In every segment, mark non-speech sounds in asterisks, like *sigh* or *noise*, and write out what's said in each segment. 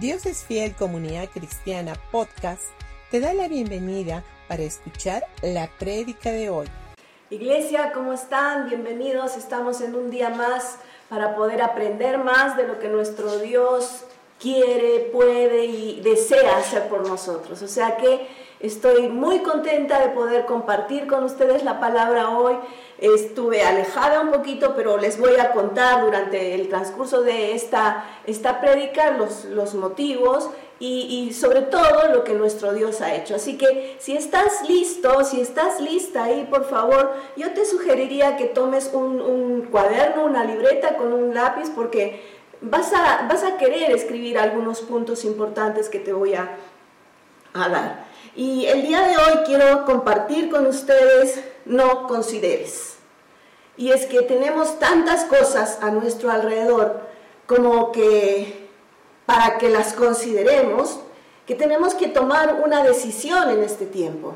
Dios es Fiel Comunidad Cristiana Podcast te da la bienvenida para escuchar la prédica de hoy. Iglesia, ¿cómo están? Bienvenidos. Estamos en un día más para poder aprender más de lo que nuestro Dios quiere, puede y desea hacer por nosotros. O sea que estoy muy contenta de poder compartir con ustedes la palabra hoy. Estuve alejada un poquito, pero les voy a contar durante el transcurso de esta, esta prédica los, los motivos y, sobre todo lo que nuestro Dios ha hecho. Así que si estás listo, si estás lista ahí, por favor, yo te sugeriría que tomes un, un cuaderno, una libreta con un lápiz, porque vas a, vas a querer escribir algunos puntos importantes que te voy a, a dar. Y el día de hoy quiero compartir con ustedes, no consideres. Y es que tenemos tantas cosas a nuestro alrededor como que para que las consideremos, que tenemos que tomar una decisión en este tiempo.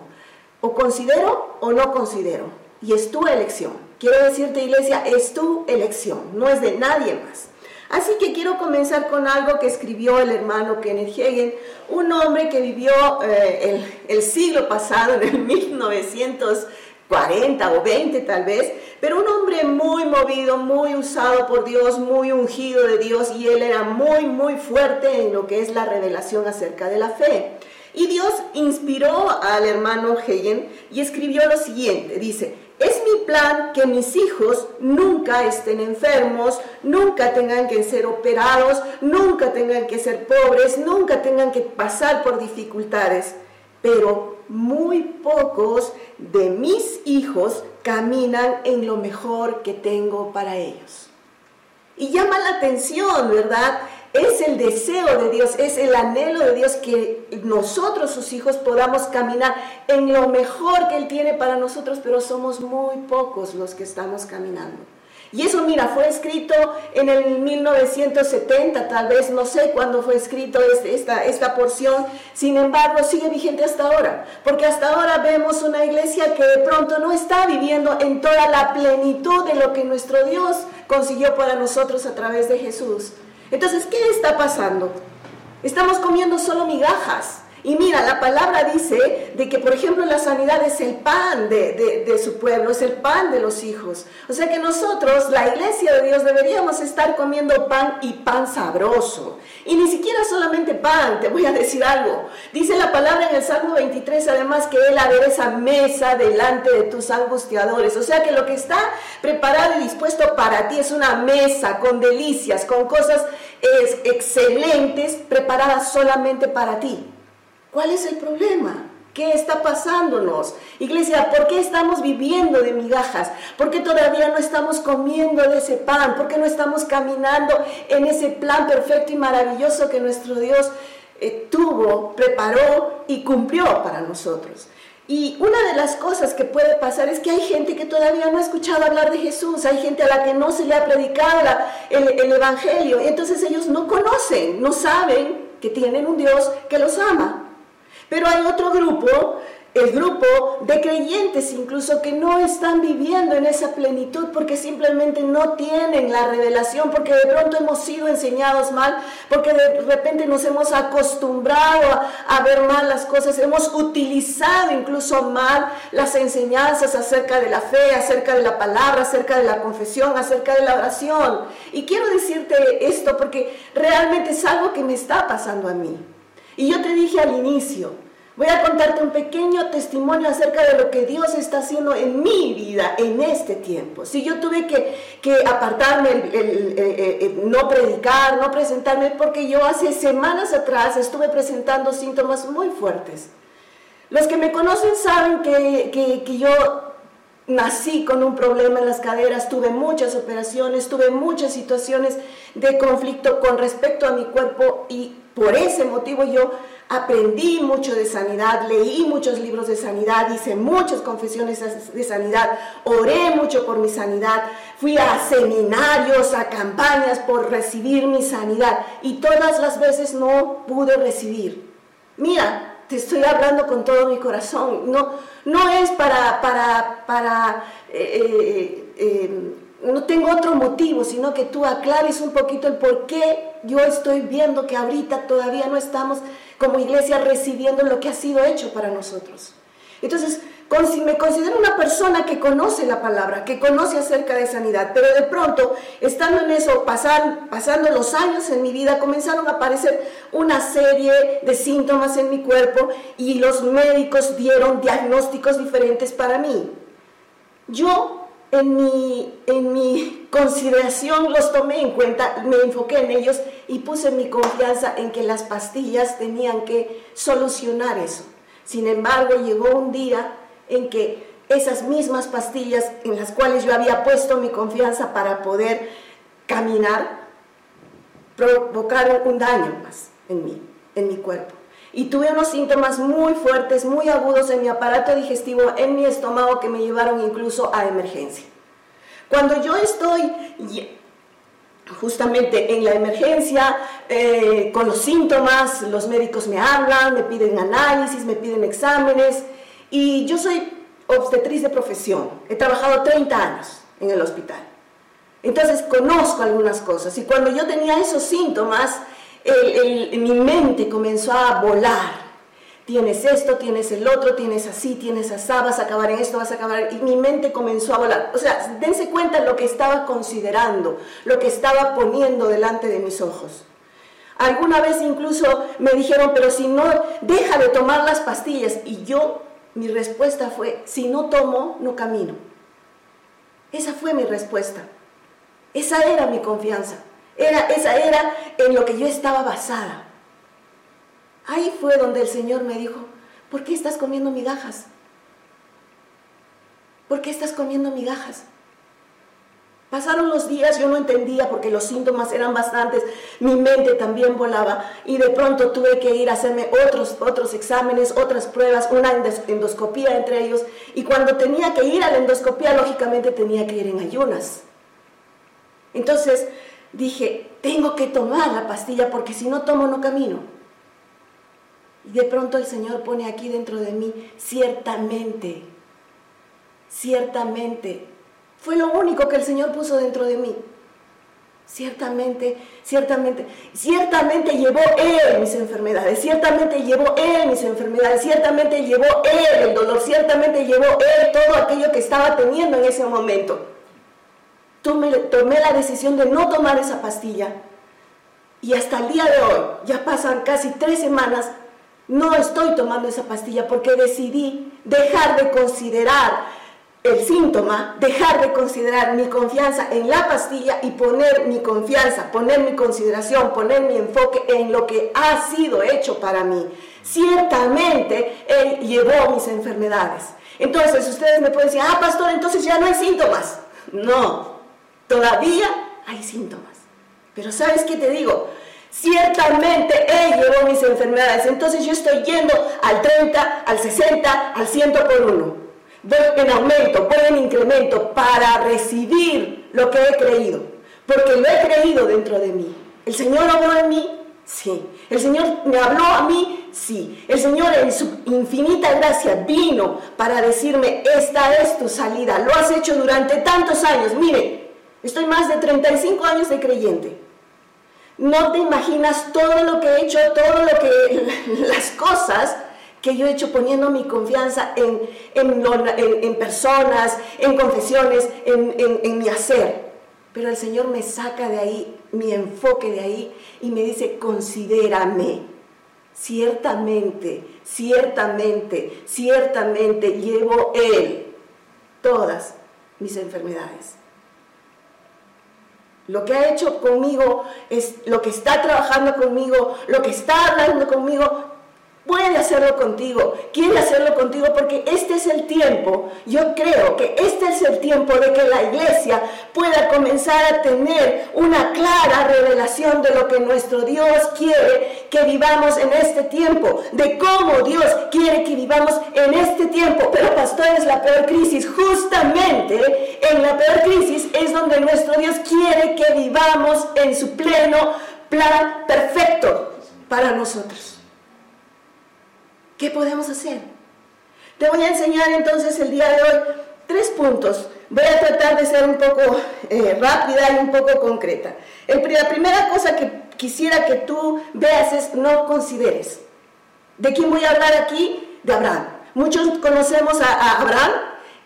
O considero o no considero. Y es tu elección. Quiero decirte, iglesia, es tu elección, no es de nadie más. Así que quiero comenzar con algo que escribió el hermano Kenneth Hagen, un hombre que vivió eh, el, el siglo pasado, en el 1900. 40 o 20 tal vez, pero un hombre muy movido, muy usado por Dios, muy ungido de Dios y él era muy, muy fuerte en lo que es la revelación acerca de la fe. Y Dios inspiró al hermano Hagen y escribió lo siguiente, dice, es mi plan que mis hijos nunca estén enfermos, nunca tengan que ser operados, nunca tengan que ser pobres, nunca tengan que pasar por dificultades. Pero muy pocos de mis hijos caminan en lo mejor que tengo para ellos. Y llama la atención, ¿verdad? Es el deseo de Dios, es el anhelo de Dios que nosotros, sus hijos, podamos caminar en lo mejor que Él tiene para nosotros, pero somos muy pocos los que estamos caminando. Y eso, mira, fue escrito en el 1970, tal vez, no sé cuándo fue escrito este, esta, esta porción, sin embargo, sigue vigente hasta ahora, porque hasta ahora vemos una iglesia que de pronto no está viviendo en toda la plenitud de lo que nuestro Dios consiguió para nosotros a través de Jesús. Entonces, ¿qué está pasando? Estamos comiendo solo migajas. Y mira, la palabra dice de que, por ejemplo, la sanidad es el pan de, su pueblo, es el pan de los hijos. O sea que nosotros, la iglesia de Dios, deberíamos estar comiendo pan y pan sabroso. Y ni siquiera solamente pan, te voy a decir algo. Dice la palabra en el Salmo 23, además, que Él esa mesa delante de tus angustiadores. O sea que lo que está preparado y dispuesto para ti es una mesa con delicias, con cosas excelentes, preparadas solamente para ti. ¿Cuál es el problema? ¿Qué está pasándonos? Iglesia, ¿por qué estamos viviendo de migajas? ¿Por qué todavía no estamos comiendo de ese pan? ¿Por qué no estamos caminando en ese plan perfecto y maravilloso que nuestro Dios eh, tuvo, preparó y cumplió para nosotros? Y una de las cosas que puede pasar es que hay gente que todavía no ha escuchado hablar de Jesús, hay gente a la que no se le ha predicado el, el Evangelio, entonces ellos no conocen, no saben que tienen un Dios que los ama. Pero hay otro grupo, el grupo de creyentes incluso que no están viviendo en esa plenitud porque simplemente no tienen la revelación, porque de pronto hemos sido enseñados mal, porque de repente nos hemos acostumbrado a, ver mal las cosas, hemos utilizado incluso mal las enseñanzas acerca de la fe, acerca de la palabra, acerca de la confesión, acerca de la oración. Y quiero decirte esto porque realmente es algo que me está pasando a mí. Y yo te dije al inicio, voy a contarte un pequeño testimonio acerca de lo que Dios está haciendo en mi vida en este tiempo. Si yo tuve que, apartarme, no predicar, no presentarme, porque yo hace semanas atrás estuve presentando síntomas muy fuertes. Los que me conocen saben que, que yo nací con un problema en las caderas, tuve muchas operaciones, tuve muchas situaciones de conflicto con respecto a mi cuerpo y por ese motivo yo aprendí mucho de sanidad, leí muchos libros de sanidad, hice muchas confesiones de sanidad, oré mucho por mi sanidad, fui a seminarios, a campañas por recibir mi sanidad y todas las veces no pude recibir. Mira, te estoy hablando con todo mi corazón, no, no es para, para, para eh, eh, eh, no tengo otro motivo, sino que tú aclares un poquito el por qué yo estoy viendo que ahorita todavía no estamos como iglesia recibiendo lo que ha sido hecho para nosotros. Entonces, me considero una persona que conoce la palabra, que conoce acerca de sanidad, pero de pronto, estando en eso, pasando los años en mi vida, comenzaron a aparecer una serie de síntomas en mi cuerpo y los médicos dieron diagnósticos diferentes para mí. Yo, en mi, en mi consideración, los tomé en cuenta, me enfoqué en ellos y puse mi confianza en que las pastillas tenían que solucionar eso. Sin embargo, llegó un día en que esas mismas pastillas en las cuales yo había puesto mi confianza para poder caminar, provocaron un daño más en mí, en mi cuerpo. Y tuve unos síntomas muy fuertes, muy agudos en mi aparato digestivo, en mi estómago, que me llevaron incluso a emergencia. Cuando yo estoy justamente en la emergencia, eh, con los síntomas, los médicos me hablan, me piden análisis, me piden exámenes, y yo soy obstetriz de profesión, he trabajado 30 años en el hospital. Entonces conozco algunas cosas y cuando yo tenía esos síntomas, mi mente comenzó a volar. Tienes esto, tienes el otro, tienes así, tienes así, vas a acabar en esto, vas a acabar. Y mi mente comenzó a volar. O sea, dense cuenta lo que estaba considerando, lo que estaba poniendo delante de mis ojos. Alguna vez incluso me dijeron, pero si no, deja de tomar las pastillas. Y yo mi respuesta fue, si no tomo, no camino. Esa fue mi respuesta. Esa era mi confianza. Era, esa era en lo que yo estaba basada. Ahí fue donde el Señor me dijo, ¿por qué estás comiendo migajas? ¿Por qué estás comiendo migajas? Pasaron los días, yo no entendía porque los síntomas eran bastantes, mi mente también volaba y de pronto tuve que ir a hacerme otros, otros exámenes, otras pruebas, una endoscopía entre ellos y cuando tenía que ir a la endoscopía, lógicamente tenía que ir en ayunas. Entonces dije, tengo que tomar la pastilla porque si no tomo no camino. Y de pronto el Señor pone aquí dentro de mí, ciertamente, ciertamente fue lo único que el Señor puso dentro de mí. Ciertamente, ciertamente, ciertamente llevó Él mis enfermedades, ciertamente llevó Él mis enfermedades, ciertamente llevó Él el dolor, ciertamente llevó Él todo aquello que estaba teniendo en ese momento. Tomé, tomé la decisión de no tomar esa pastilla y hasta el día de hoy, ya pasan casi tres semanas, no estoy tomando esa pastilla porque decidí dejar de considerar el síntoma, dejar de considerar mi confianza en la pastilla y poner mi confianza, poner mi consideración, poner mi enfoque en lo que ha sido hecho para mí. Ciertamente Él llevó mis enfermedades. Entonces ustedes me pueden decir, ah, pastor, entonces ya no hay síntomas. No, todavía hay síntomas. Pero ¿sabes qué te digo? Ciertamente Él llevó mis enfermedades. Entonces yo estoy yendo al 30, al 60, al 100 por uno voy en aumento, voy en incremento para recibir lo que he creído, porque lo he creído dentro de mí. ¿El Señor habló en mí? Sí. ¿El Señor me habló a mí? Sí. El Señor en su infinita gracia vino para decirme, esta es tu salida, lo has hecho durante tantos años. Mire, estoy más de 35 años de creyente. No te imaginas todo lo que he hecho, todo lo que, *laughs* las cosas que yo he hecho poniendo mi confianza en, en, personas, en confesiones, en, mi hacer. Pero el Señor me saca de ahí, mi enfoque de ahí, y me dice, considérame. Ciertamente, ciertamente, ciertamente llevo Él todas mis enfermedades. Lo que ha hecho conmigo es lo que está trabajando conmigo, lo que está hablando conmigo, puede hacerlo contigo, quiere hacerlo contigo porque este es el tiempo, yo creo que este es el tiempo de que la iglesia pueda comenzar a tener una clara revelación de lo que nuestro Dios quiere que vivamos en este tiempo, de cómo Dios quiere que vivamos en este tiempo. Pero pastor, es la peor crisis, justamente en la peor crisis es donde nuestro Dios quiere que vivamos en su pleno plan perfecto para nosotros. ¿Qué podemos hacer? Te voy a enseñar entonces el día de hoy tres puntos. Voy a tratar de ser un poco eh, rápida y un poco concreta. la primera cosa que quisiera que tú veas es no consideres. ¿De quién voy a hablar aquí? De Abraham. Muchos conocemos a, Abraham.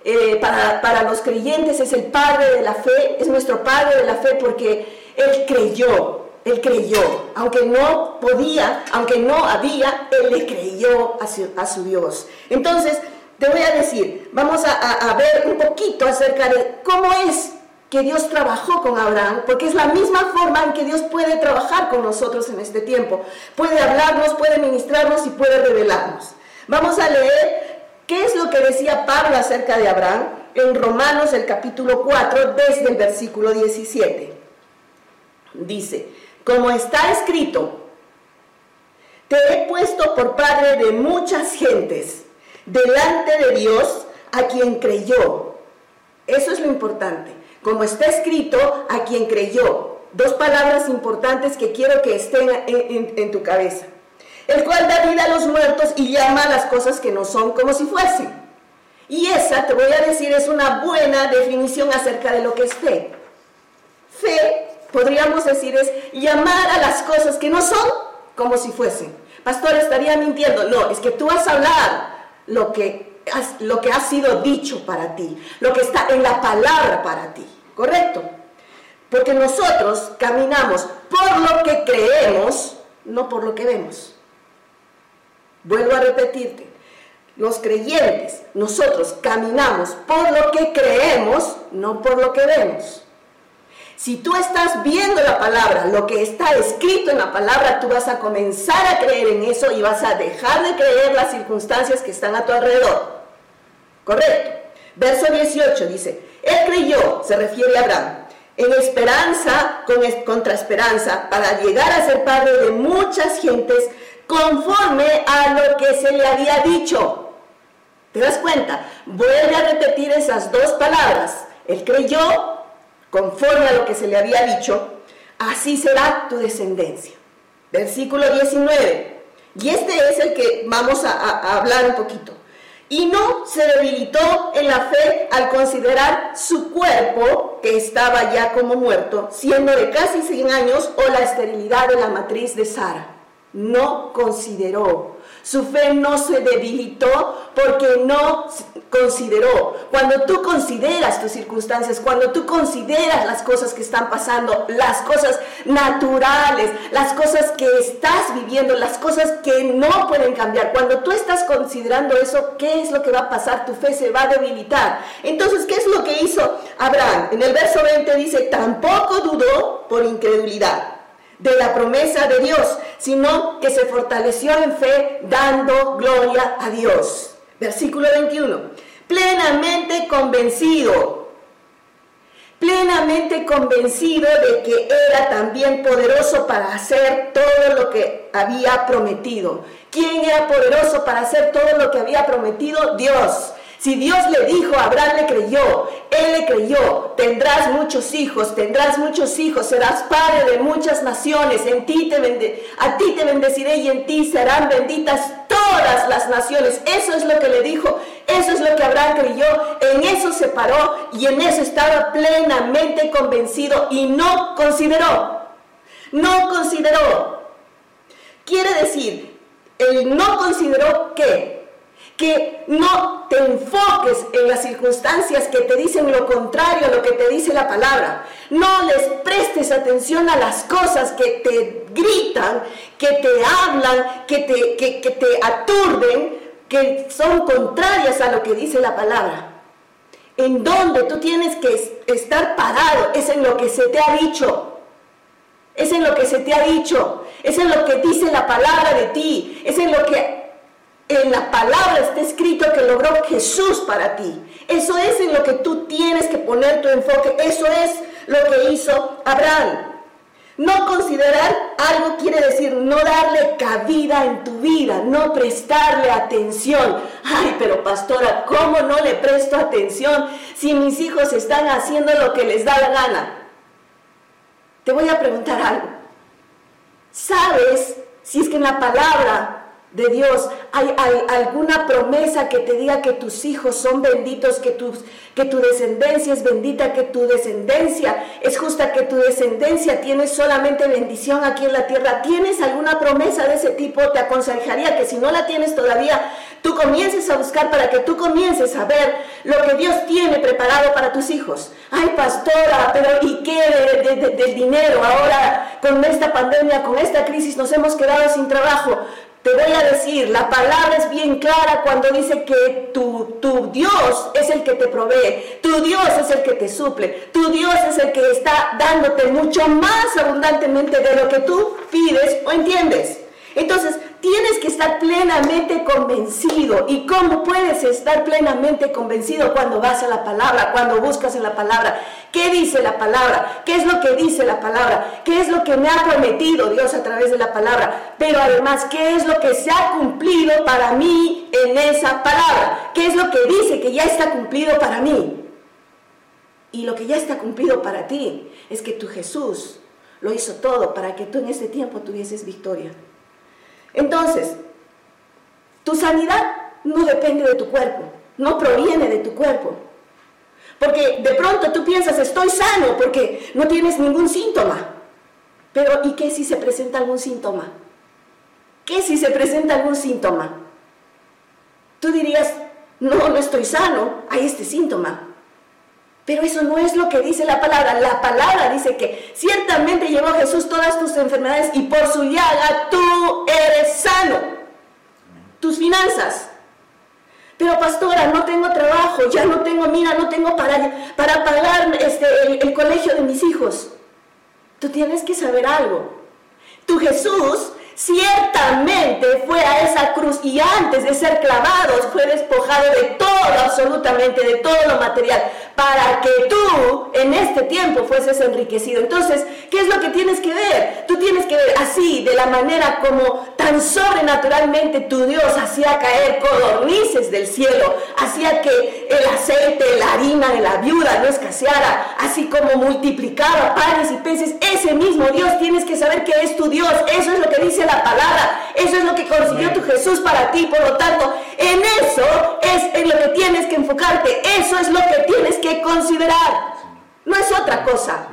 Eh, para, para los creyentes es el padre de la fe, es nuestro padre de la fe porque él creyó, él creyó, aunque no podía, aunque no había, él le creyó a su, a Dios. Entonces, te voy a decir, vamos a, ver un poquito acerca de cómo es que Dios trabajó con Abraham, porque es la misma forma en que Dios puede trabajar con nosotros en este tiempo. Puede hablarnos, puede ministrarnos y puede revelarnos. Vamos a leer qué es lo que decía Pablo acerca de Abraham en Romanos el capítulo 4 desde el versículo 17. Dice, como está escrito, te he puesto por padre de muchas gentes delante de Dios a quien creyó. Eso es lo importante. Como está escrito, a quien creyó. Dos palabras importantes que quiero que estén en, tu cabeza. El cual da vida a los muertos y llama a las cosas que no son como si fuesen. Y esa, te voy a decir, es una buena definición acerca de lo que es fe. Fe, podríamos decir, es llamar a las cosas que no son como si fuesen. Pastor, estaría mintiendo. No, es que tú has hablado lo que, lo que ha sido dicho para ti, lo que está en la palabra para ti, ¿correcto? Porque nosotros caminamos por lo que creemos, no por lo que vemos. Vuelvo a repetirte, los creyentes, nosotros caminamos por lo que creemos, no por lo que vemos. Si tú estás viendo la palabra, lo que está escrito en la palabra, tú vas a comenzar a creer en eso y vas a dejar de creer las circunstancias que están a tu alrededor. Correcto. Verso 18 dice, Él creyó, se refiere a Abraham, en esperanza contra esperanza, para llegar a ser padre de muchas gentes, conforme a lo que se le había dicho. ¿Te das cuenta? Vuelve a repetir esas dos palabras. Él creyó conforme a lo que se le había dicho, así será tu descendencia. Versículo 19. Y este es el que vamos a, hablar un poquito. Y no se debilitó en la fe al considerar su cuerpo, que estaba ya como muerto, siendo de casi 100 años, o la esterilidad de la matriz de Sara. No consideró su fe no se debilitó porque no consideró. Cuando tú consideras tus circunstancias, cuando tú consideras las cosas que están pasando, las cosas naturales, las cosas que estás viviendo, las cosas que no pueden cambiar, cuando tú estás considerando eso, ¿qué es lo que va a pasar? Tu fe se va a debilitar. Entonces, ¿qué es lo que hizo Abraham? En el verso 20 dice, tampoco dudó por incredulidad de la promesa de Dios, sino que se fortaleció en fe dando gloria a Dios. Versículo 21. Plenamente convencido, plenamente convencido de que era también poderoso para hacer todo lo que había prometido. ¿Quién era poderoso para hacer todo lo que había prometido? Dios. Si Dios le dijo, Abraham le creyó, él le creyó, tendrás muchos hijos, tendrás muchos hijos, serás padre de muchas naciones, en ti te a ti te bendeciré y en ti serán benditas todas las naciones. Eso es lo que le dijo, eso es lo que Abraham creyó, en eso se paró y en eso estaba plenamente convencido y no consideró, no consideró. Quiere decir, él no consideró que que no te enfoques en las circunstancias que te dicen lo contrario a lo que te dice la palabra. No les prestes atención a las cosas que te gritan, que te hablan, que te, que, te aturden, que son contrarias a lo que dice la palabra. En donde tú tienes que estar parado es en lo que se te ha dicho. Es en lo que se te ha dicho. Es en lo que dice la palabra de ti. Es en lo que en la palabra está escrito que logró Jesús para ti. Eso es en lo que tú tienes que poner tu enfoque. Eso es lo que hizo Abraham. No considerar algo quiere decir no darle cabida en tu vida, no prestarle atención. Ay, pero pastora, ¿cómo no le presto atención si mis hijos están haciendo lo que les da la gana? Te voy a preguntar algo. ¿Sabes si es que en la palabra de Dios? ¿Hay, alguna promesa que te diga que tus hijos son benditos, que, que tu descendencia es bendita, que tu descendencia es justa, que tu descendencia tiene solamente bendición aquí en la tierra? ¿Tienes alguna promesa de ese tipo? Te aconsejaría que si no la tienes todavía, tú comiences a buscar para que tú comiences a ver lo que Dios tiene preparado para tus hijos. Ay, pastora, pero ¿y qué del dinero? Ahora con esta pandemia, con esta crisis nos hemos quedado sin trabajo. Te voy a decir, la palabra es bien clara cuando dice que tu, tu, Dios es el que te provee, tu Dios es el que te suple, tu Dios es el que está dándote mucho más abundantemente de lo que tú pides o entiendes. Entonces, tienes que estar plenamente convencido. ¿Y cómo puedes estar plenamente convencido cuando vas a la palabra, cuando buscas en la palabra? ¿Qué dice la palabra? ¿Qué es lo que dice la palabra? ¿Qué es lo que me ha prometido Dios a través de la palabra? Pero además, ¿qué es lo que se ha cumplido para mí en esa palabra? ¿Qué es lo que dice que ya está cumplido para mí? Y lo que ya está cumplido para ti es que tu Jesús lo hizo todo para que tú en ese tiempo tuvieses victoria. Entonces, tu sanidad no depende de tu cuerpo, no proviene de tu cuerpo. Porque de pronto tú piensas, estoy sano porque no tienes ningún síntoma. Pero ¿y qué si se presenta algún síntoma? ¿Qué si se presenta algún síntoma? Tú dirías, no, no estoy sano, hay este síntoma. Pero eso no es lo que dice la palabra. La palabra dice que ciertamente llevó Jesús todas tus enfermedades y por su llaga tú eres sano. Tus finanzas. Pero pastora, no tengo trabajo, ya no tengo, mira, no tengo para, para pagar este, el, el colegio de mis hijos. Tú tienes que saber algo. Tu Jesús ciertamente fue a esa cruz y antes de ser clavados fue despojado de todo, absolutamente, de todo lo material, para que tú en este tiempo fueses enriquecido. Entonces, ¿qué es lo que tienes que ver? Tú tienes que ver así, de la manera como tan sobrenaturalmente tu Dios hacía caer codornices del cielo, hacía que el aceite, la harina de la viuda no escaseara, así como multiplicaba panes y peces. Ese mismo Dios tienes que saber que es tu Dios. Eso es lo que dice la palabra. Eso es lo que consiguió tu Jesús para ti. Por lo tanto, en eso es en lo que tienes que enfocarte. Eso es lo que tienes que considerar. No es otra cosa.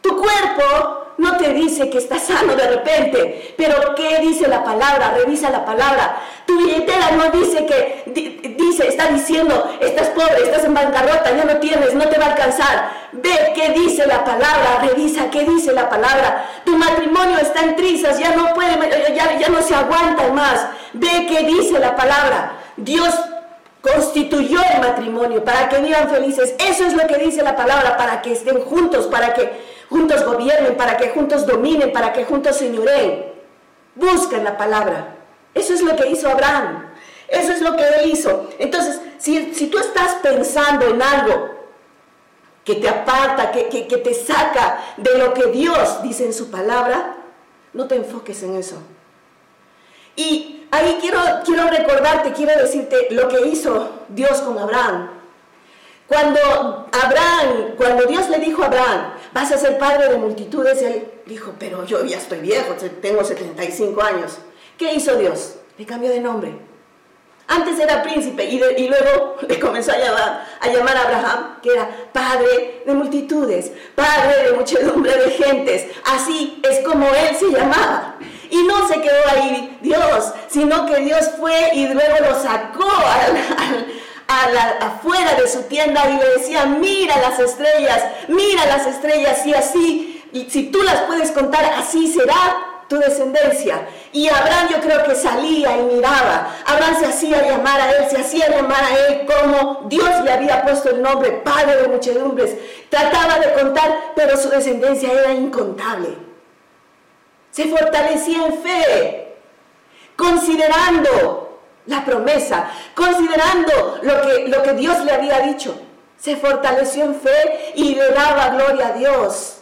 Tu cuerpo no te dice que estás sano de repente, pero ¿qué dice la palabra? Revisa la palabra. Tu billetera no dice que, dice, está diciendo, estás pobre, estás en bancarrota, ya no tienes, no te va a alcanzar. Ve qué dice la palabra, revisa qué dice la palabra. Tu matrimonio está en trizas, ya no puede, ya, ya no se aguanta más. Ve qué dice la palabra. Dios constituyó el matrimonio para que vivan felices. Eso es lo que dice la palabra, para que estén juntos, para que juntos gobiernen, para que juntos dominen, para que juntos señoreen. Buscan la palabra. Eso es lo que hizo Abraham. Eso es lo que él hizo. Entonces, si, si tú estás pensando en algo que te aparta, que, que, que, te saca de lo que Dios dice en su palabra, no te enfoques en eso. Y ahí quiero, quiero recordarte, quiero decirte lo que hizo Dios con Abraham. Cuando Abraham, cuando Dios le dijo a Abraham, vas a ser padre de multitudes, él dijo, pero yo ya estoy viejo, tengo 75 años. ¿Qué hizo Dios? Le cambió de nombre. Antes era príncipe y, luego *laughs* le comenzó a llamar, a a Abraham, que era padre de multitudes, padre de muchedumbre de gentes. Así es como él se llamaba. Y no se quedó ahí Dios, sino que Dios fue y luego lo sacó al, al afuera de su tienda y le decía, mira las estrellas, mira las estrellas y así, y si tú las puedes contar, así será tu descendencia. Y Abraham yo creo que salía y miraba. Abraham se hacía llamar a él, se hacía llamar a él como Dios le había puesto el nombre, Padre de muchedumbres. Trataba de contar, pero su descendencia era incontable. Se fortalecía en fe, considerando la promesa, considerando lo que, lo que Dios le había dicho. Se fortaleció en fe y le daba gloria a Dios.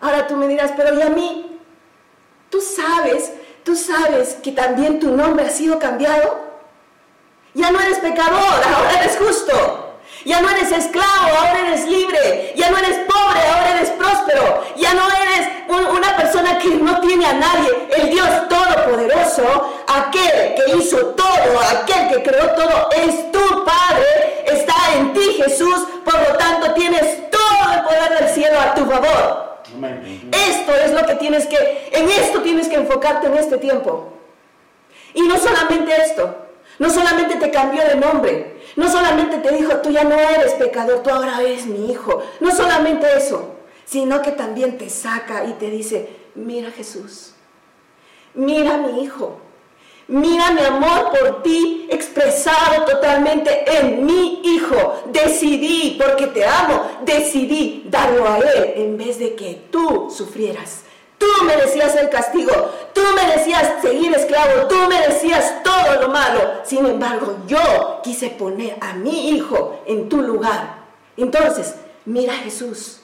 Ahora tú me dirás, pero ¿y a mí? ¿Tú sabes, tú sabes que también tu nombre ha sido cambiado? Ya no eres pecador, ahora eres justo. Ya no eres esclavo, ahora eres libre. Ya no eres pobre, ahora eres próspero. Ya no eres una persona que no tiene a nadie. El Dios Todopoderoso, aquel que que hizo todo, aquel que creó todo, es tu Padre, está en ti Jesús, por lo tanto tienes todo el poder del cielo a tu favor. Esto es lo que tienes que, en esto tienes que enfocarte en este tiempo. Y no solamente esto, no solamente te cambió de nombre, no solamente te dijo, tú ya no eres pecador, tú ahora eres mi hijo, no solamente eso, sino que también te saca y te dice, mira Jesús, mira mi hijo, mira mi amor por ti expresado totalmente en mi hijo. Decidí, porque te amo, decidí darlo a él en vez de que tú sufrieras. Tú merecías el castigo, tú merecías seguir esclavo, tú merecías todo lo malo. Sin embargo, yo quise poner a mi hijo en tu lugar. Entonces, mira Jesús.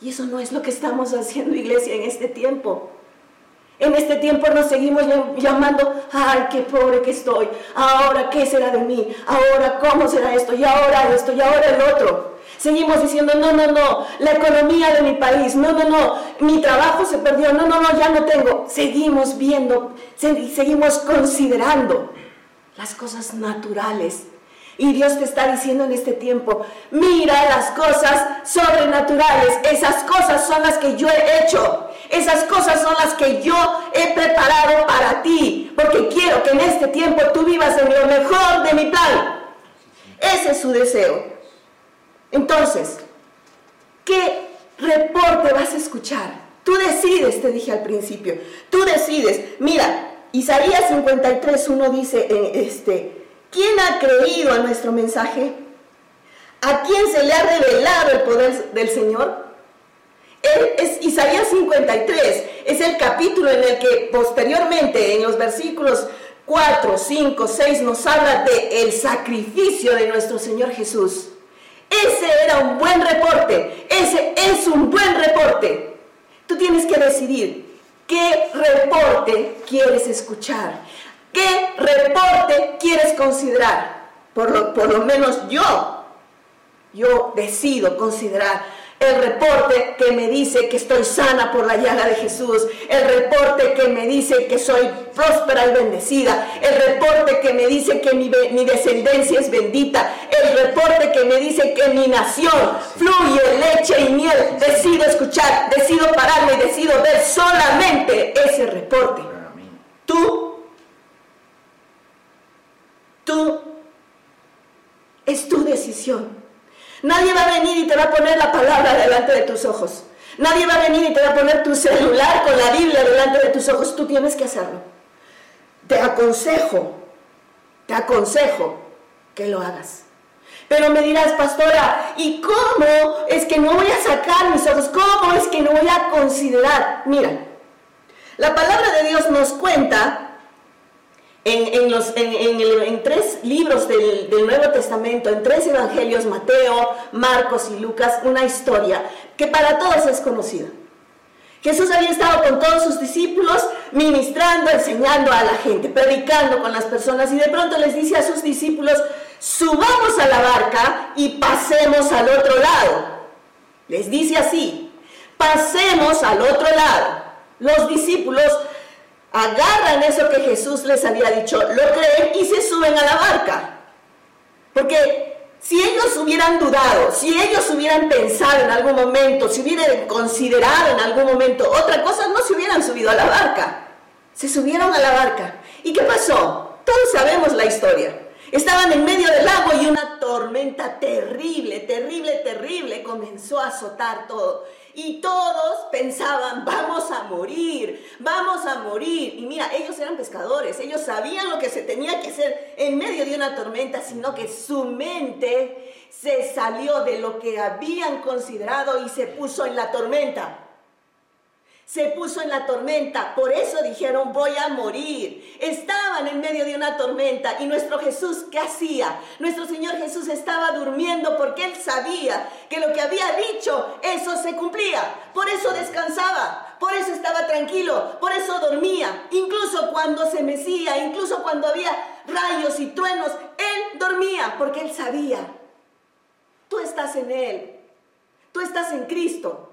Y eso no es lo que estamos haciendo, iglesia, en este tiempo. En este tiempo nos seguimos llamando, ay, qué pobre que estoy. Ahora, ¿qué será de mí? Ahora, ¿cómo será esto? Y ahora esto, y ahora el otro. Seguimos diciendo, no, no, no, la economía de mi país, no, no, no, mi trabajo se perdió, no, no, no, ya no tengo. Seguimos viendo, seguimos considerando las cosas naturales. Y Dios te está diciendo en este tiempo, mira las cosas sobrenaturales, esas cosas son las que yo he hecho, esas cosas son las que yo he preparado para ti, porque quiero que en este tiempo tú vivas en lo mejor de mi plan. Ese es su deseo. Entonces, ¿qué reporte vas a escuchar? Tú decides, te dije al principio. Tú decides. Mira, Isaías 53, 1 dice, eh, este, ¿quién ha creído a nuestro mensaje? ¿A quién se le ha revelado el poder del Señor? Es Isaías 53, es el capítulo en el que posteriormente, en los versículos 4, 5, 6, nos habla de el sacrificio de nuestro Señor Jesús. Ese era un buen reporte. Ese es un buen reporte. Tú tienes que decidir qué reporte quieres escuchar. ¿Qué reporte quieres considerar? Por lo, por lo menos yo, yo decido considerar el reporte que me dice que estoy sana por la llaga de Jesús, el reporte que me dice que soy próspera y bendecida, el reporte que me dice que mi, descendencia es bendita, el reporte que me dice que mi nación fluye leche y miel. Decido escuchar, decido pararme, decido ver solamente ese reporte. Tú, tú, es tu decisión. Nadie va a venir y te va a poner la palabra delante de tus ojos. Nadie va a venir y te va a poner tu celular con la Biblia delante de tus ojos. Tú tienes que hacerlo. Te aconsejo, te aconsejo que lo hagas. Pero me dirás, pastora, ¿y cómo es que no voy a sacar mis ojos? ¿Cómo es que no voy a considerar? Mira, la palabra de Dios nos cuenta en, los, en, tres libros del, Nuevo Testamento, en tres evangelios, Mateo, Marcos y Lucas, una historia que para todos es conocida. Jesús había estado con todos sus discípulos ministrando, enseñando a la gente, predicando con las personas y de pronto les dice a sus discípulos, subamos a la barca y pasemos al otro lado. Les dice así, pasemos al otro lado. Los discípulos agarran eso que Jesús les había dicho, lo creen y se suben a la barca. Porque si ellos hubieran dudado, si ellos hubieran pensado en algún momento, si hubieran considerado en algún momento otra cosa, no se hubieran subido a la barca. Se subieron a la barca. ¿Y qué pasó? Todos sabemos la historia. Estaban en medio del lago y una tormenta terrible, terrible, terrible comenzó a azotar todo. Y todos pensaban, vamos a morir, vamos a morir. Y mira, ellos eran pescadores, ellos sabían lo que se tenía que hacer en medio de una tormenta, sino que su mente se salió de lo que habían considerado y se puso en la tormenta se puso en la tormenta. Por eso dijeron, voy a morir. Estaban en medio de una tormenta y nuestro Jesús, ¿qué hacía? Nuestro Señor Jesús estaba durmiendo porque él sabía que lo que había dicho, eso se cumplía. Por eso descansaba, por eso estaba tranquilo, por eso dormía. Incluso cuando se mecía, incluso cuando había rayos y truenos, él dormía porque él sabía. Tú estás en él, tú estás en Cristo.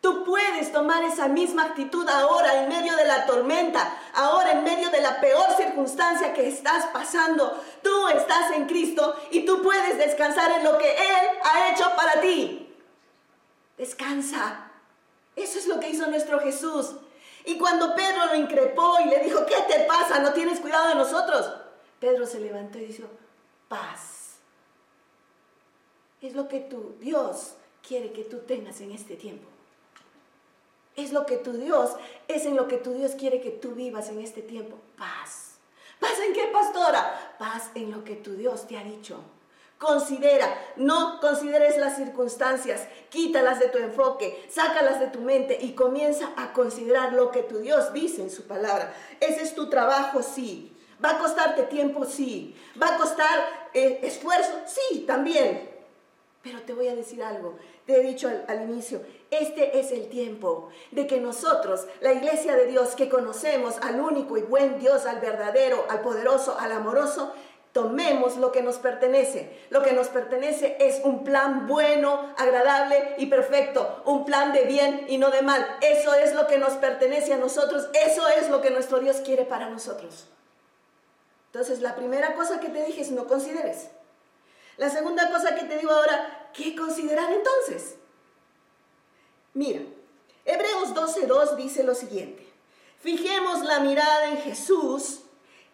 Tú puedes tomar esa misma actitud ahora en medio de la tormenta, ahora en medio de la peor circunstancia que estás pasando, tú estás en Cristo y tú puedes descansar en lo que Él ha hecho para ti. Descansa. Eso es lo que hizo nuestro Jesús. Y cuando Pedro lo increpó y le dijo, ¿qué te pasa? ¿No tienes cuidado de nosotros? Pedro se levantó y dijo, paz. Es lo que tu Dios quiere que tú tengas en este tiempo. Es lo que tu Dios, es en lo que tu Dios quiere que tú vivas en este tiempo. Paz. ¿Paz en qué, pastora? Paz en lo que tu Dios te ha dicho. Considera, no consideres las circunstancias, quítalas de tu enfoque, sácalas de tu mente y comienza a considerar lo que tu Dios dice en su palabra. Ese es tu trabajo, sí. ¿Va a costarte tiempo? Sí. ¿Va a costar eh, esfuerzo? Sí, también. Pero te voy a decir algo, te he dicho al, inicio, este es el tiempo de que nosotros, la iglesia de Dios, que conocemos al único y buen Dios, al verdadero, al poderoso, al amoroso, tomemos lo que nos pertenece. Lo que nos pertenece es un plan bueno, agradable y perfecto, un plan de bien y no de mal. Eso es lo que nos pertenece a nosotros, eso es lo que nuestro Dios quiere para nosotros. Entonces, la primera cosa que te dije es no consideres. La segunda cosa que te digo ahora, ¿qué considerar entonces? Mira, Hebreos 12.2 dice lo siguiente. Fijemos la mirada en Jesús,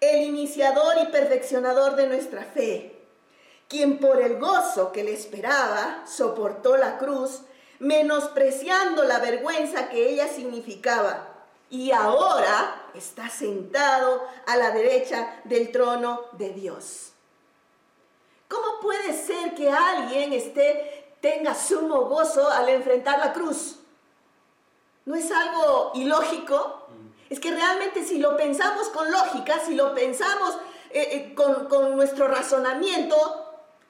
el iniciador y perfeccionador de nuestra fe, quien por el gozo que le esperaba soportó la cruz, menospreciando la vergüenza que ella significaba, y ahora está sentado a la derecha del trono de Dios. ¿Cómo puede ser que alguien esté, tenga sumo gozo al enfrentar la cruz? ¿No es algo ilógico? Mm. Es que realmente si lo pensamos con lógica, si lo pensamos eh, eh, con, nuestro razonamiento,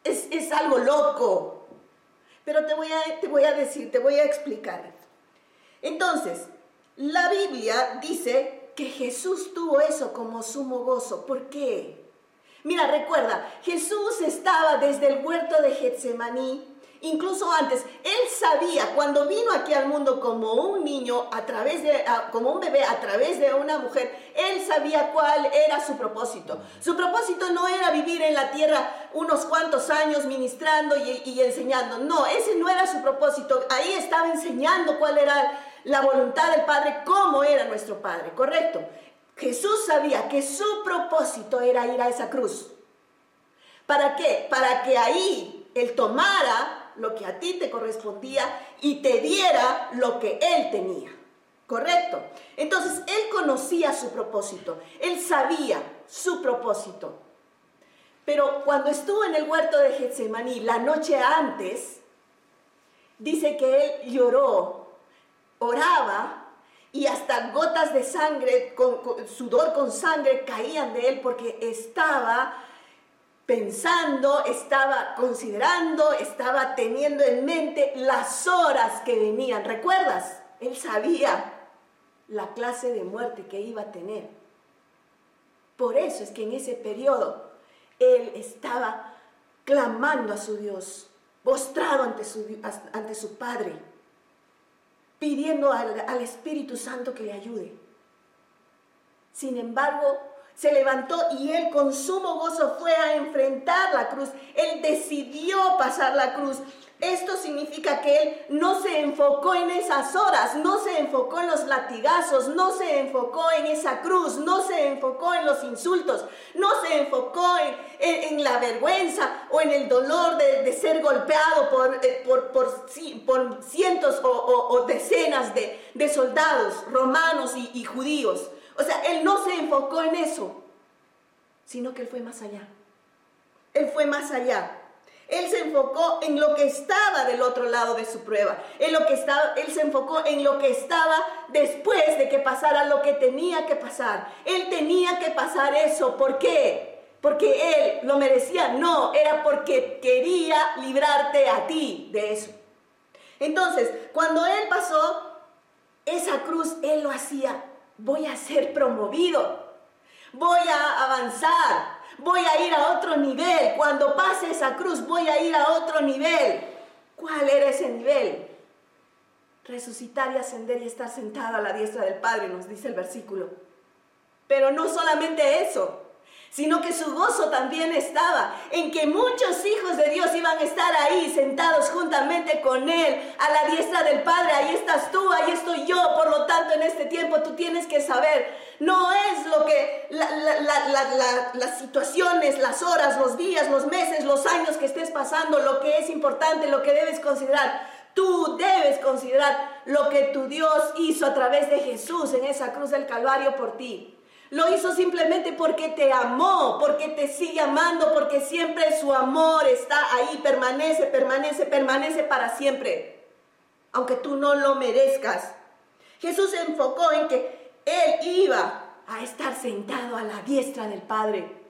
es, algo loco. Pero te voy, a, te voy a decir, te voy a explicar. Entonces, la Biblia dice que Jesús tuvo eso como sumo gozo. ¿Por qué? Mira, recuerda, Jesús estaba desde el huerto de Getsemaní, incluso antes. Él sabía cuando vino aquí al mundo como un niño, a través de, como un bebé, a través de una mujer, él sabía cuál era su propósito. Su propósito no era vivir en la tierra unos cuantos años ministrando y, y enseñando. No, ese no era su propósito. Ahí estaba enseñando cuál era la voluntad del Padre, cómo era nuestro Padre, ¿correcto? Jesús sabía que su propósito era ir a esa cruz. ¿Para qué? Para que ahí Él tomara lo que a ti te correspondía y te diera lo que Él tenía. ¿Correcto? Entonces Él conocía su propósito, Él sabía su propósito. Pero cuando estuvo en el huerto de Getsemaní la noche antes, dice que Él lloró, oraba y hasta gotas de sangre, con, sudor con sangre caían de él porque estaba pensando, estaba considerando, estaba teniendo en mente las horas que venían. ¿Recuerdas? Él sabía la clase de muerte que iba a tener. Por eso es que en ese periodo él estaba clamando a su Dios, postrado ante su, ante su Padre pidiendo al, Espíritu Santo que le ayude. Sin embargo, se levantó y él con sumo gozo fue a enfrentar la cruz. Él decidió pasar la cruz. Esto significa que él no se enfocó en esas horas, no se enfocó en los latigazos, no se enfocó en esa cruz, no se enfocó en los insultos, no se enfocó en, la vergüenza o en el dolor de, ser golpeado por, eh, por, por, cientos o, decenas de, soldados romanos y judíos. O sea, él no se enfocó en eso, sino que él fue más allá. Él fue más allá. Él se enfocó en lo que estaba del otro lado de su prueba. En lo que estaba, él se enfocó en lo que estaba después de que pasara lo que tenía que pasar. Él tenía que pasar eso. ¿Por qué? Porque él lo merecía. No, era porque quería librarte a ti de eso. Entonces, cuando él pasó esa cruz, él lo hacía. Voy a ser promovido. Voy a avanzar voy a ir a otro nivel. Cuando pase esa cruz, voy a ir a otro nivel. ¿Cuál era ese nivel? Resucitar y ascender y estar sentado a la diestra del Padre, nos dice el versículo. Pero no solamente eso. Sino que su gozo también estaba en que muchos hijos de Dios iban a estar ahí sentados juntamente con Él a la diestra del Padre. Ahí estás tú, ahí estoy yo. Por lo tanto, en este tiempo tú tienes que saber, no es lo que las situaciones, las horas, los días, los meses, los años que estés pasando, lo que es importante, lo que debes considerar. Tú debes considerar lo que tu Dios hizo a través de Jesús en esa cruz del Calvario por ti. Lo hizo simplemente porque te amó, porque te sigue amando, porque siempre su amor está ahí, permanece, permanece, permanece para siempre, aunque tú no lo merezcas. Jesús se enfocó en que Él iba a estar sentado a la diestra del Padre.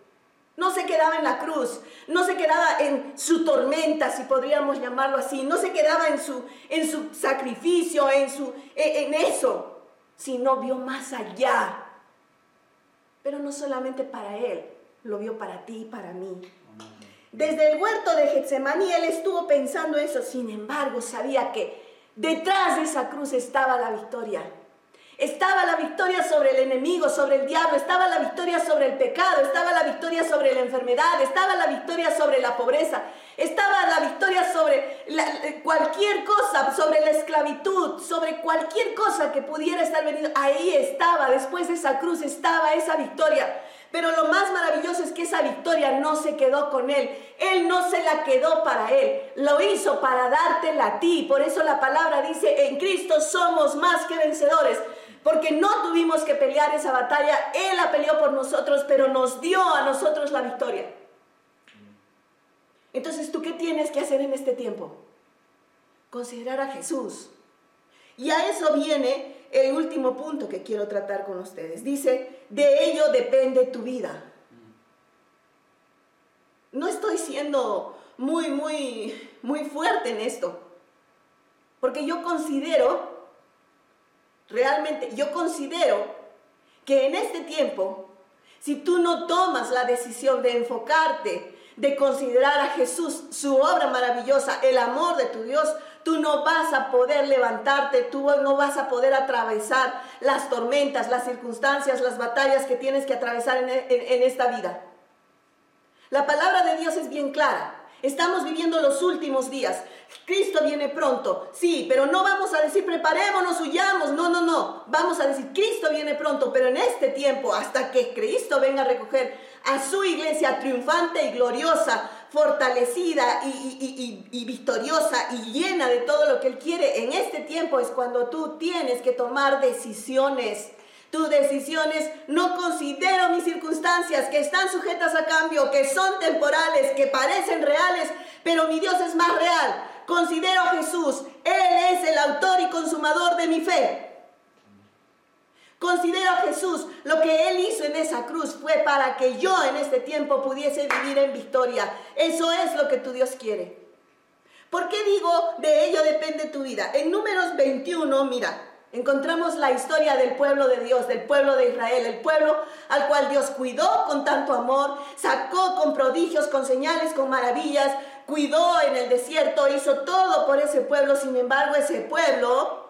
No se quedaba en la cruz, no se quedaba en su tormenta, si podríamos llamarlo así, no se quedaba en su, en su sacrificio, en, su, en eso, sino vio más allá pero no solamente para él, lo vio para ti y para mí. Desde el huerto de Getsemaní él estuvo pensando eso, sin embargo sabía que detrás de esa cruz estaba la victoria. Estaba la victoria sobre el enemigo, sobre el diablo, estaba la victoria sobre el pecado, estaba la victoria sobre la enfermedad, estaba la victoria sobre la pobreza, estaba la victoria sobre cualquier cosa, sobre la esclavitud, sobre cualquier cosa que pudiera estar venido. Ahí estaba, después de esa cruz estaba esa victoria. Pero lo más maravilloso es que esa victoria no se quedó con él. Él no se la quedó para él. Lo hizo para dártela a ti. Por eso la palabra dice, en Cristo somos más que vencedores porque no tuvimos que pelear esa batalla, Él la peleó por nosotros, pero nos dio a nosotros la victoria. Entonces, ¿tú qué tienes que hacer en este tiempo? Considerar a Jesús. Y a eso viene el último punto que quiero tratar con ustedes. Dice, de ello depende tu vida. No estoy siendo muy, muy, muy fuerte en esto, porque yo considero Realmente yo considero que en este tiempo, si tú no tomas la decisión de enfocarte, de considerar a Jesús, su obra maravillosa, el amor de tu Dios, tú no vas a poder levantarte, tú no vas a poder atravesar las tormentas, las circunstancias, las batallas que tienes que atravesar en, en esta vida. La palabra de Dios es bien clara. Estamos viviendo los últimos días. Cristo viene pronto, sí, pero no vamos a decir preparémonos, huyamos, no, no, no. Vamos a decir Cristo viene pronto, pero en este tiempo, hasta que Cristo venga a recoger a su iglesia triunfante y gloriosa, fortalecida y, victoriosa y llena de todo lo que Él quiere, en este tiempo es cuando tú tienes que tomar decisiones tus decisiones, no considero mis circunstancias que están sujetas a cambio, que son temporales, que parecen reales, pero mi Dios es más real. Considero a Jesús, Él es el autor y consumador de mi fe. Considero a Jesús, lo que Él hizo en esa cruz fue para que yo en este tiempo pudiese vivir en victoria. Eso es lo que tu Dios quiere. ¿Por qué digo de ello depende tu vida? En números 21, mira, Encontramos la historia del pueblo de Dios, del pueblo de Israel, el pueblo al cual Dios cuidó con tanto amor, sacó con prodigios, con señales, con maravillas, cuidó en el desierto, hizo todo por ese pueblo. Sin embargo, ese pueblo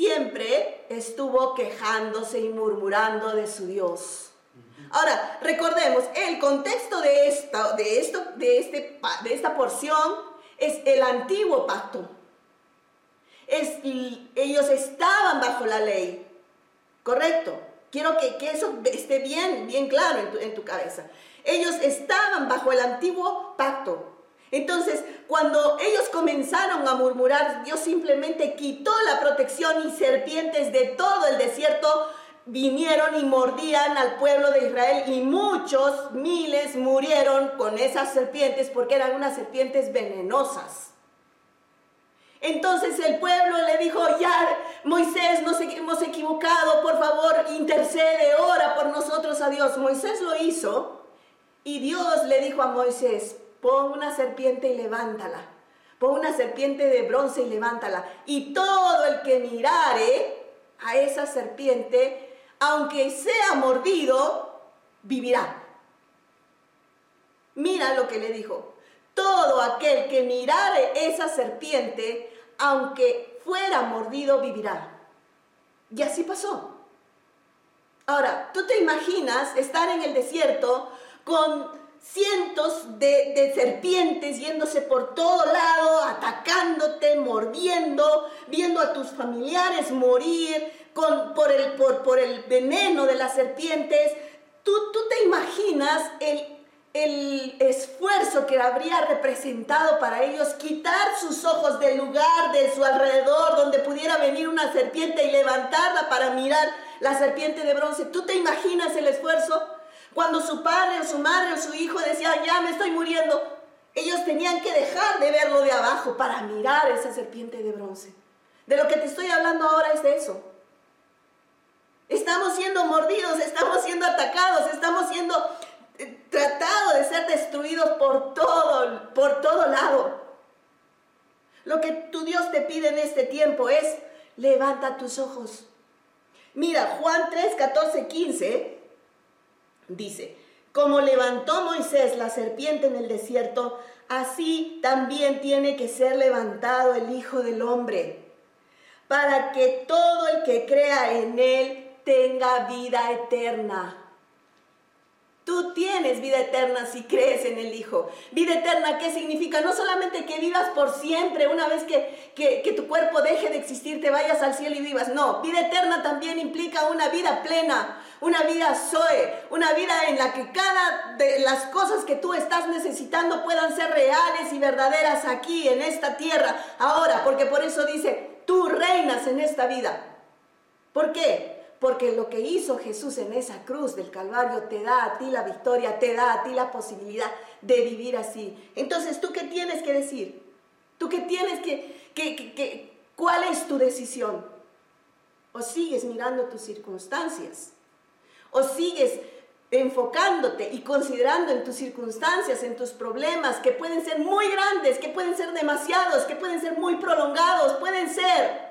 siempre estuvo quejándose y murmurando de su Dios. Ahora, recordemos, el contexto de esta, de esto, de, este, de esta porción es el antiguo pacto ellos estaban bajo la ley. Correcto. Quiero que, eso esté bien, bien claro en tu, en tu cabeza. Ellos estaban bajo el antiguo pacto. Entonces, cuando ellos comenzaron a murmurar, Dios simplemente quitó la protección y serpientes de todo el desierto vinieron y mordían al pueblo de Israel y muchos, miles murieron con esas serpientes porque eran unas serpientes venenosas. Entonces el pueblo le dijo, ya Moisés, nos hemos equivocado, por favor, intercede, ora por nosotros a Dios. Moisés lo hizo y Dios le dijo a Moisés, pon una serpiente y levántala. Pon una serpiente de bronce y levántala. Y todo el que mirare a esa serpiente, aunque sea mordido, vivirá. Mira lo que le dijo. Todo aquel que mirare esa serpiente, aunque fuera mordido, vivirá. Y así pasó. Ahora, tú te imaginas estar en el desierto con cientos de, serpientes yéndose por todo lado, atacándote, mordiendo, viendo a tus familiares morir con, por, el, por, por el veneno de las serpientes. ¿Tú, tú te imaginas el, el esfuerzo que habría representado para ellos quitar sus ojos del lugar de su alrededor donde pudiera venir una serpiente y levantarla para mirar la serpiente de bronce. ¿Tú te imaginas el esfuerzo? Cuando su padre o su madre o su hijo decían, ya me estoy muriendo, ellos tenían que dejar de verlo de abajo para mirar esa serpiente de bronce. De lo que te estoy hablando ahora es de eso. Estamos siendo mordidos, estamos siendo atacados, estamos siendo eh, tratados de ser destruidos por todo, por todo lado. Lo que tu Dios te pide en este tiempo es, levanta tus ojos. Mira, Juan 3, 14, 15 dice, como levantó Moisés la serpiente en el desierto, así también tiene que ser levantado el Hijo del Hombre, para que todo el que crea en él tenga vida eterna. Tú tienes vida eterna si crees en el Hijo. Vida eterna, ¿qué significa? No solamente que vivas por siempre, una vez que, que, tu cuerpo deje de existir, te vayas al cielo y vivas. No, vida eterna también implica una vida plena, una vida Zoe, una vida en la que cada de las cosas que tú estás necesitando puedan ser reales y verdaderas aquí, en esta tierra, ahora, porque por eso dice, tú reinas en esta vida. ¿Por qué? Porque lo que hizo Jesús en esa cruz del Calvario te da a ti la victoria, te da a ti la posibilidad de vivir así. Entonces, ¿tú qué tienes que decir? ¿Tú qué tienes que, que, que, cuál es tu decisión? ¿O sigues mirando tus circunstancias? ¿O sigues enfocándote y considerando en tus circunstancias, en tus problemas, que pueden ser muy grandes, que pueden ser demasiados, que pueden ser muy prolongados, pueden ser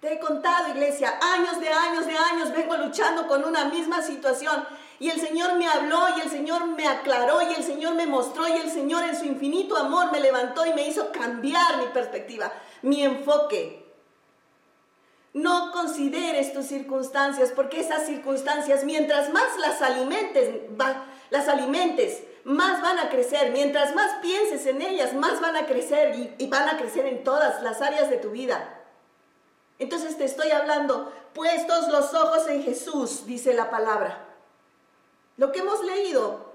te he contado, iglesia, años de años de años vengo luchando con una misma situación. Y el Señor me habló y el Señor me aclaró y el Señor me mostró y el Señor en su infinito amor me levantó y me hizo cambiar mi perspectiva, mi enfoque. No consideres tus circunstancias porque esas circunstancias, mientras más las alimentes, las alimentes, más van a crecer. Mientras más pienses en ellas, más van a crecer y, y van a crecer en todas las áreas de tu vida. Entonces te estoy hablando, puestos los ojos en Jesús, dice la palabra. Lo que hemos leído,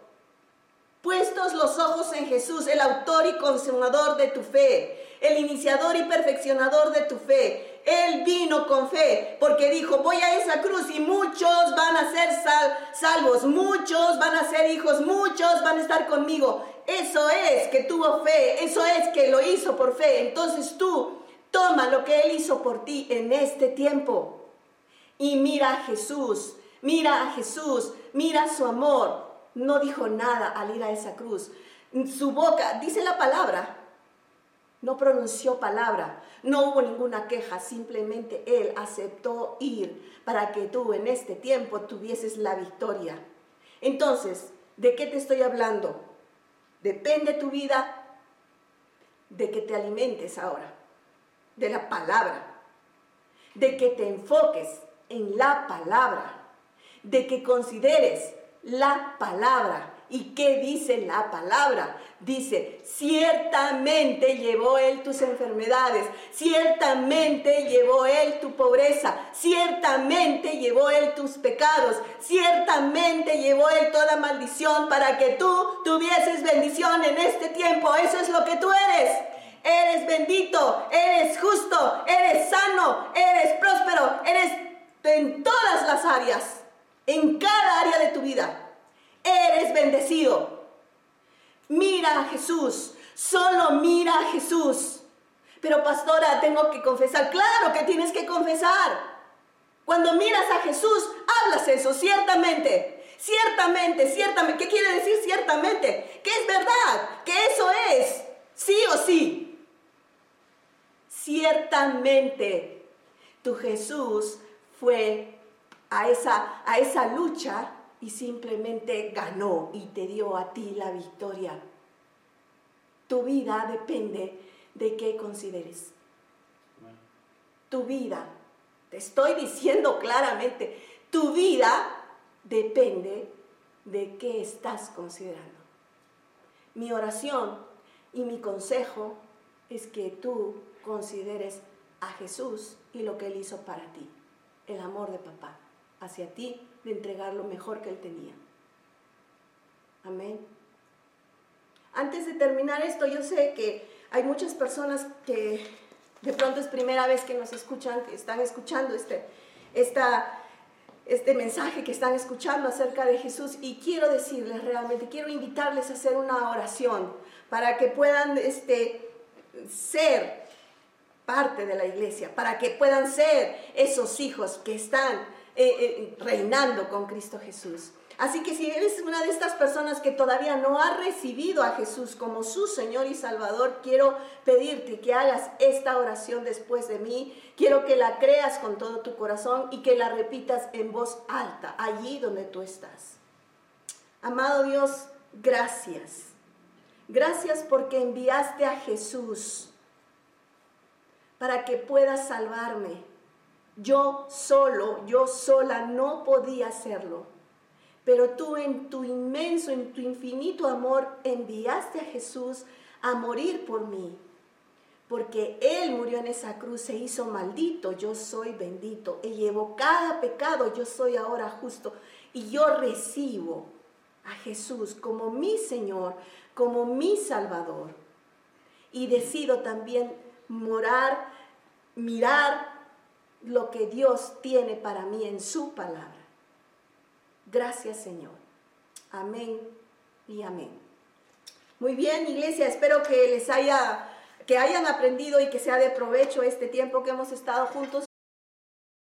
puestos los ojos en Jesús, el autor y consumador de tu fe, el iniciador y perfeccionador de tu fe. Él vino con fe porque dijo, voy a esa cruz y muchos van a ser salvos, muchos van a ser hijos, muchos van a estar conmigo. Eso es que tuvo fe, eso es que lo hizo por fe. Entonces tú Toma lo que Él hizo por ti en este tiempo y mira a Jesús, mira a Jesús, mira su amor. No dijo nada al ir a esa cruz. Su boca, dice la palabra, no pronunció palabra, no hubo ninguna queja, simplemente Él aceptó ir para que tú en este tiempo tuvieses la victoria. Entonces, ¿de qué te estoy hablando? Depende tu vida de que te alimentes ahora de la palabra, de que te enfoques en la palabra, de que consideres la palabra. ¿Y qué dice la palabra? Dice, ciertamente llevó Él tus enfermedades, ciertamente llevó Él tu pobreza, ciertamente llevó Él tus pecados, ciertamente llevó Él toda maldición para que tú tuvieses bendición en este tiempo. Eso es lo que tú eres eres bendito, eres justo, eres sano, eres próspero, eres en todas las áreas, en cada área de tu vida. Eres bendecido. Mira a Jesús, solo mira a Jesús. Pero pastora, tengo que confesar. Claro que tienes que confesar. Cuando miras a Jesús, hablas eso, ciertamente. Ciertamente, ciertamente. ¿Qué quiere decir ciertamente? Que es verdad, que eso es. Sí o sí ciertamente tu Jesús fue a esa, a esa lucha y simplemente ganó y te dio a ti la victoria. Tu vida depende de qué consideres. Tu vida, te estoy diciendo claramente, Tu vida depende de qué estás considerando. Mi oración y mi consejo es que tú consideres a Jesús y lo que Él hizo para ti, el amor de papá hacia ti, de entregar lo mejor que Él tenía. Amén. Antes de terminar esto, yo sé que hay muchas personas que de pronto es primera vez que nos escuchan, que están escuchando este, esta, este mensaje, que están escuchando acerca de Jesús y quiero decirles realmente, quiero invitarles a hacer una oración para que puedan este, ser parte de la iglesia, para que puedan ser esos hijos que están eh, eh, reinando con Cristo Jesús. Así que si eres una de estas personas que todavía no ha recibido a Jesús como su Señor y Salvador, quiero pedirte que hagas esta oración después de mí. Quiero que la creas con todo tu corazón y que la repitas en voz alta, allí donde tú estás. Amado Dios, gracias. Gracias porque enviaste a Jesús para que pueda salvarme. Yo solo, yo sola no podía hacerlo pero tú en tu inmenso, en tu infinito amor enviaste a Jesús a morir por mí. Porque Él murió en esa cruz, se hizo maldito, yo soy bendito. Él llevó cada pecado, yo soy ahora justo. Y yo recibo a Jesús como mi Señor, como mi Salvador. Y decido también morar, mirar lo que Dios tiene para mí en su palabra. Gracias Señor. Amén y amén. Muy bien, iglesia, espero que les haya que hayan aprendido y que sea de provecho este tiempo que hemos estado juntos.